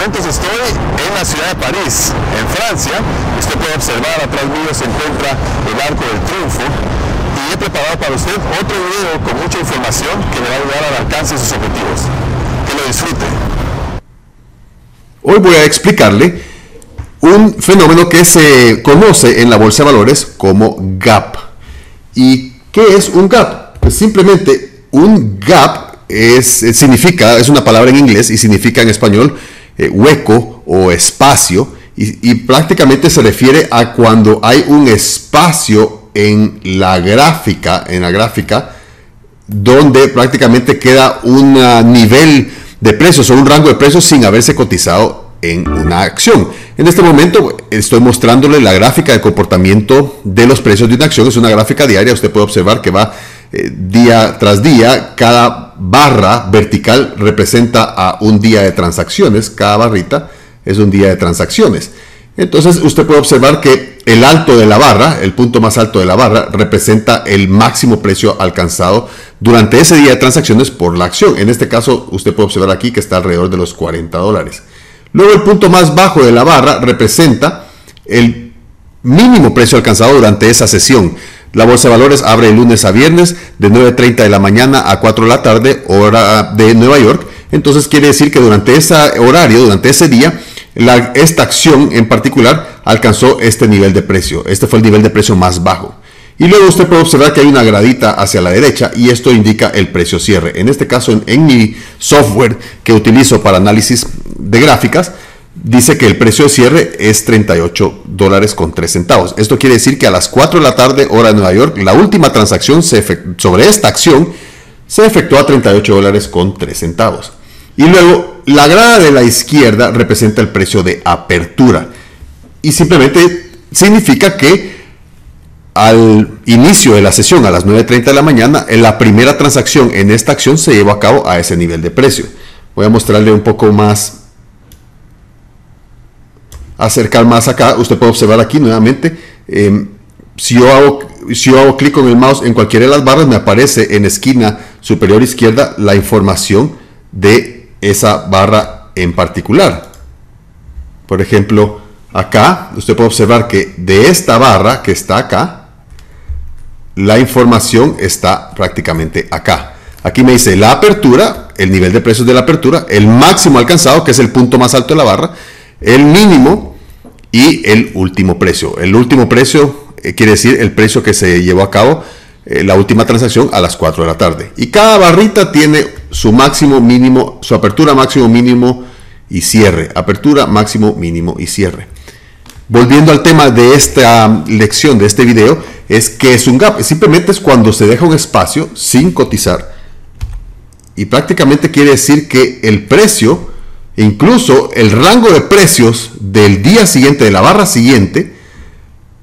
momentos estoy en la ciudad de París, en Francia. Usted puede observar, atrás mío se encuentra el Arco del Triunfo. Y he preparado para usted otro video con mucha información que le va a ayudar al alcance de sus objetivos. Que lo disfrute. Hoy voy a explicarle un fenómeno que se conoce en la bolsa de valores como gap. ¿Y qué es un gap? Pues simplemente un gap es, significa, es una palabra en inglés y significa en español eh, hueco o espacio y, prácticamente se refiere a cuando hay un espacio en la gráfica, en la gráfica, donde prácticamente queda un nivel de precios o un rango de precios sin haberse cotizado en una acción. En este momento estoy mostrándole la gráfica de comportamiento de los precios de una acción. Es una gráfica diaria. Usted puede observar que va eh, día tras día. Cada barra vertical representa a un día de transacciones. Cada barrita es un día de transacciones. Entonces usted puede observar que el alto de la barra, el punto más alto de la barra, representa el máximo precio alcanzado durante ese día de transacciones por la acción. En este caso usted puede observar aquí que está alrededor de los 40 dólares. Luego el punto más bajo de la barra representa el mínimo precio alcanzado durante esa sesión. La bolsa de valores abre de lunes a viernes de 9.30 de la mañana a 4 de la tarde, hora de Nueva York. Entonces quiere decir que durante ese horario, durante ese día, esta acción en particular alcanzó este nivel de precio. Este fue el nivel de precio más bajo. Y luego usted puede observar que hay una gradita hacia la derecha y esto indica el precio cierre. En este caso, en, mi software que utilizo para análisis de gráficas, dice que el precio de cierre es 38 dólares con 3 centavos. Esto quiere decir que a las 4 de la tarde, hora de Nueva York, la última transacción sobre esta acción se efectuó a 38 dólares con 3 centavos. Y luego la grada de la izquierda representa el precio de apertura. Y simplemente significa que al inicio de la sesión a las 9.30 de la mañana, la primera transacción en esta acción se llevó a cabo a ese nivel de precio. Voy a mostrarle un poco más, acercar más acá. Usted puede observar aquí nuevamente. Em, si yo hago, si yo hago clic con el mouse en cualquiera de las barras, me aparece en esquina superior izquierda la información de esa barra en particular. Por ejemplo, acá usted puede observar que de esta barra que está acá, la información está prácticamente acá. Aquí me dice la apertura, el nivel de precios de la apertura, el máximo alcanzado, que es el punto más alto de la barra, el mínimo y el último precio. El último precio eh, quiere decir el precio que se llevó a cabo eh, la última transacción a las 4 de la tarde. Y cada barrita tiene su máximo, mínimo, su apertura, máximo, mínimo y cierre. Apertura, máximo, mínimo y cierre. Volviendo al tema de esta lección, de este video, es que es un gap. Simplemente es cuando se deja un espacio sin cotizar. Y prácticamente quiere decir que el precio, incluso el rango de precios del día siguiente, de la barra siguiente,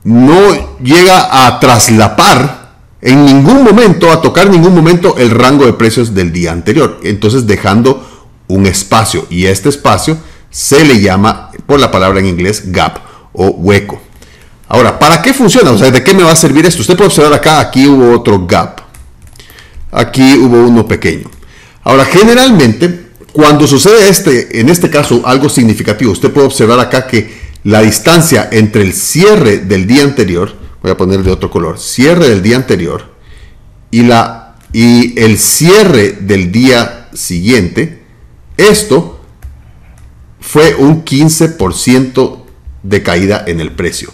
no llega a traslapar en ningún momento, a tocar en ningún momento el rango de precios del día anterior. Entonces dejando un espacio. Y este espacio se le llama, por la palabra en inglés, gap o hueco. Ahora, ¿para qué funciona? O sea, ¿de qué me va a servir esto? Usted puede observar acá, aquí hubo otro gap. Aquí hubo uno pequeño. Ahora, generalmente, cuando sucede este, en este caso, algo significativo, usted puede observar acá que la distancia entre el cierre del día anterior, voy a poner de otro color, cierre del día anterior y, la, y el cierre del día siguiente, esto fue un 15% de caída en el precio.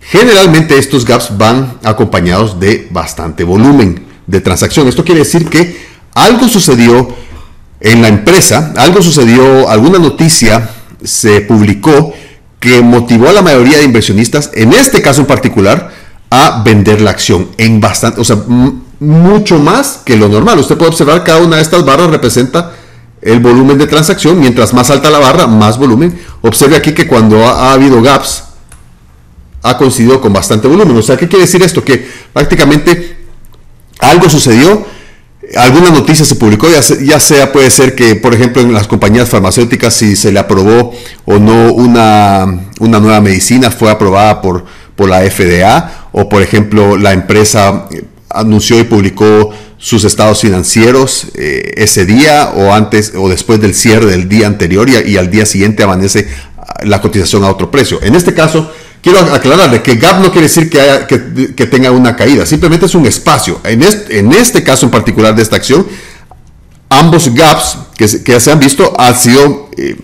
Generalmente estos gaps van acompañados de bastante volumen de transacción. Esto quiere decir que algo sucedió en la empresa, algo sucedió, alguna noticia se publicó que motivó a la mayoría de inversionistas, en este caso en particular, a vender la acción en bastante, o sea, mucho más que lo normal. Usted puede observar cada una de estas barras representa el volumen de transacción. Mientras más alta la barra, más volumen. Observe aquí que cuando ha, habido gaps, ha coincidido con bastante volumen. O sea, ¿qué quiere decir esto? Que prácticamente algo sucedió, alguna noticia se publicó, ya sea, puede ser que, por ejemplo, en las compañías farmacéuticas, si se le aprobó o no una, una nueva medicina, fue aprobada por, por la FDA, o por ejemplo, la empresa anunció y publicó sus estados financieros eh, ese día o antes o después del cierre del día anterior y, al día siguiente amanece ah, la cotización a otro precio. En este caso, quiero aclararle que gap no quiere decir que, tenga una caída, simplemente es un espacio. En este, en este, caso en particular de esta acción, ambos gaps que, que se han visto han sido, eh,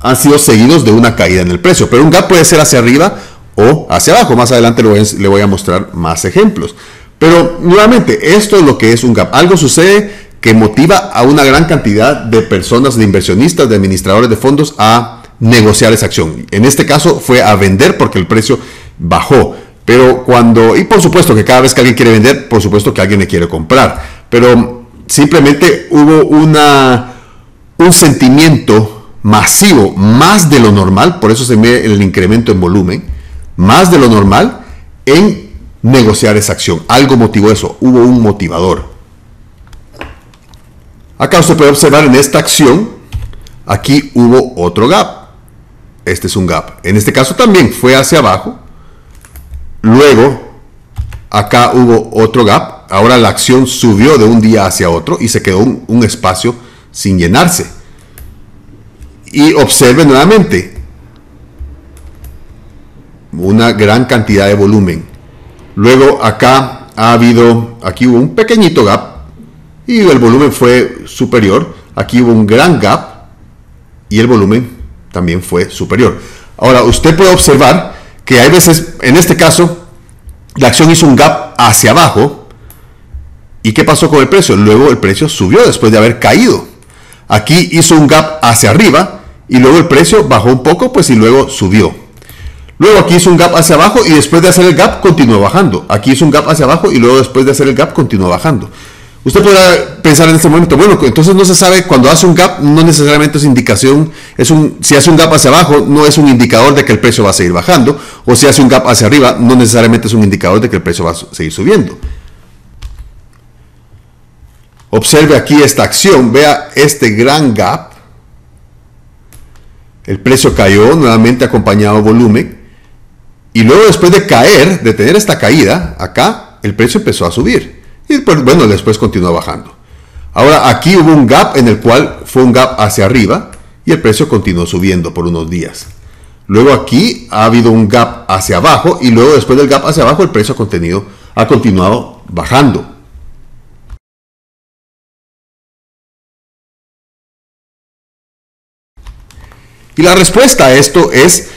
han sido seguidos de una caída en el precio, pero un gap puede ser hacia arriba o hacia abajo. Más adelante le voy a mostrar más ejemplos. Pero nuevamente, esto es lo que es un gap. Algo sucede que motiva a una gran cantidad de personas, de inversionistas, de administradores de fondos a negociar esa acción. En este caso fue a vender porque el precio bajó. Pero cuando, y por supuesto que cada vez que alguien quiere vender, por supuesto que alguien le quiere comprar. Pero simplemente hubo una, un sentimiento masivo, más de lo normal, por eso se ve el incremento en volumen, más de lo normal en negociar esa acción. Algo motivó eso, hubo un motivador. Acá usted puede observar en esta acción, aquí hubo otro gap. Este es un gap. En este caso también fue hacia abajo. Luego, acá hubo otro gap. Ahora la acción subió de un día hacia otro y se quedó un, espacio sin llenarse. Y observe nuevamente una gran cantidad de volumen Luego acá ha habido, aquí hubo un pequeñito gap y el volumen fue superior. Aquí hubo un gran gap y el volumen también fue superior. Ahora, usted puede observar que hay veces, en este caso, la acción hizo un gap hacia abajo. ¿Y qué pasó con el precio? Luego el precio subió después de haber caído. Aquí hizo un gap hacia arriba y luego el precio bajó un poco, pues y luego subió. Luego aquí hizo un gap hacia abajo y después de hacer el gap continuó bajando. Aquí hizo un gap hacia abajo y luego después de hacer el gap continuó bajando. Usted podrá pensar en este momento, bueno, entonces no se sabe cuando hace un gap, no necesariamente es indicación, es un, si hace un gap hacia abajo, no es un indicador de que el precio va a seguir bajando, o si hace un gap hacia arriba, no necesariamente es un indicador de que el precio va a seguir subiendo. Observe aquí esta acción, vea este gran gap. El precio cayó nuevamente acompañado de volumen y luego después de caer, de tener esta caída, acá el precio empezó a subir. Y pues, bueno, después continuó bajando. Ahora aquí hubo un gap en el cual fue un gap hacia arriba y el precio continuó subiendo por unos días. Luego aquí ha habido un gap hacia abajo y luego después del gap hacia abajo el precio ha, ha continuado bajando. Y la respuesta a esto es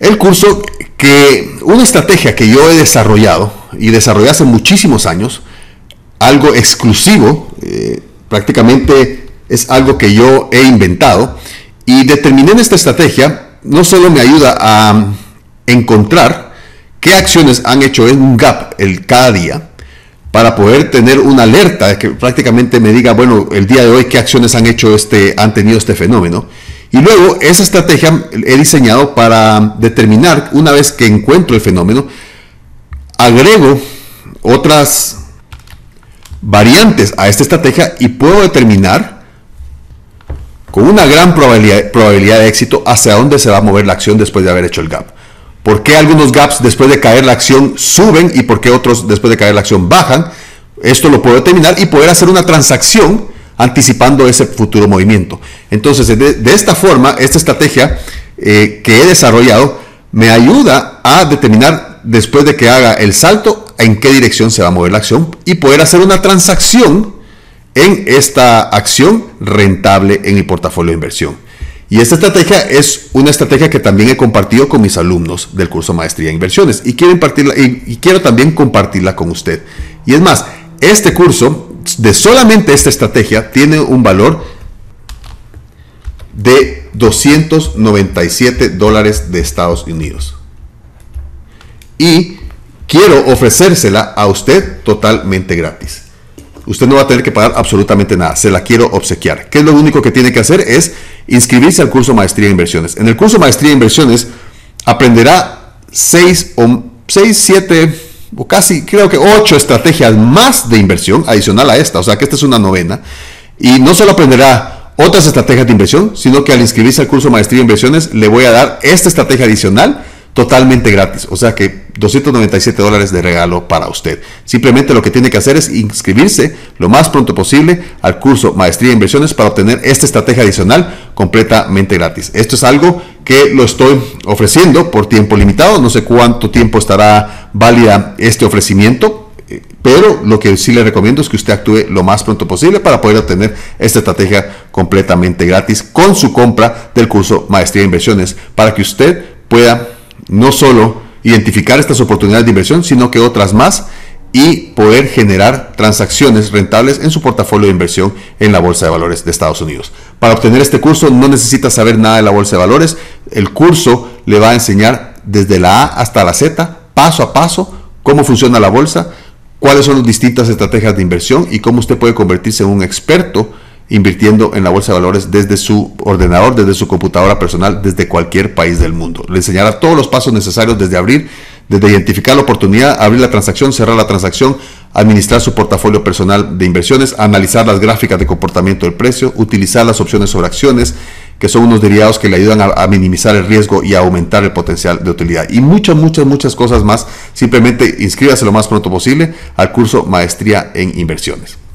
el curso que una estrategia que yo he desarrollado y desarrollé hace muchísimos años, algo exclusivo, eh, prácticamente es algo que yo he inventado y determiné en esta estrategia, no solo me ayuda a encontrar qué acciones han hecho en un gap el cada día, para poder tener una alerta que prácticamente me diga, bueno, el día de hoy qué acciones han hecho este, han tenido este fenómeno, y luego esa estrategia he diseñado para determinar, una vez que encuentro el fenómeno, agrego otras variantes a esta estrategia y puedo determinar con una gran probabilidad, de éxito hacia dónde se va a mover la acción después de haber hecho el gap. ¿Por qué algunos gaps después de caer la acción suben y por qué otros después de caer la acción bajan? Esto lo puedo determinar y poder hacer una transacción anticipando ese futuro movimiento. Entonces, de, esta forma, esta estrategia eh, que he desarrollado me ayuda a determinar después de que haga el salto en qué dirección se va a mover la acción y poder hacer una transacción en esta acción rentable en mi portafolio de inversión. Y esta estrategia es una estrategia que también he compartido con mis alumnos del curso Maestría en Inversiones y quiero, y quiero también compartirla con usted. Y es más, este curso de solamente esta estrategia tiene un valor de 297 dólares de Estados Unidos. Y quiero ofrecérsela a usted totalmente gratis. Usted no va a tener que pagar absolutamente nada. Se la quiero obsequiar. ¿Qué es lo único que tiene que hacer? Es inscribirse al curso Maestría en Inversiones. En el curso Maestría en Inversiones aprenderá 6 o 6, 7 o casi creo que ocho estrategias más de inversión adicional a esta, o sea que esta es una novena, y no solo aprenderá otras estrategias de inversión, sino que al inscribirse al curso Maestría en Inversiones le voy a dar esta estrategia adicional totalmente gratis. O sea que 297 dólares de regalo para usted. Simplemente lo que tiene que hacer es inscribirse lo más pronto posible al curso Maestría en Inversiones para obtener esta estrategia adicional completamente gratis. Esto es algo que lo estoy ofreciendo por tiempo limitado. No sé cuánto tiempo estará válida este ofrecimiento. Eh, pero lo que sí le recomiendo es que usted actúe lo más pronto posible para poder obtener esta estrategia completamente gratis con su compra del curso Maestría en Inversiones para que usted pueda no solo identificar estas oportunidades de inversión, sino que otras más y poder generar transacciones rentables en su portafolio de inversión en la Bolsa de Valores de Estados Unidos. Para obtener este curso no necesita saber nada de la Bolsa de Valores. El curso le va a enseñar desde la A hasta la Z, paso a paso, cómo funciona la bolsa, cuáles son las distintas estrategias de inversión y cómo usted puede convertirse en un experto invirtiendo en la bolsa de valores desde su ordenador, desde su computadora personal, desde cualquier país del mundo. Le enseñará todos los pasos necesarios desde abrir, desde identificar la oportunidad, abrir la transacción, cerrar la transacción, administrar su portafolio personal de inversiones, analizar las gráficas de comportamiento del precio, utilizar las opciones sobre acciones, que son unos derivados que le ayudan a, minimizar el riesgo y a aumentar el potencial de utilidad. Y muchas, muchas, muchas cosas más. Simplemente inscríbase lo más pronto posible al curso Maestría en Inversiones.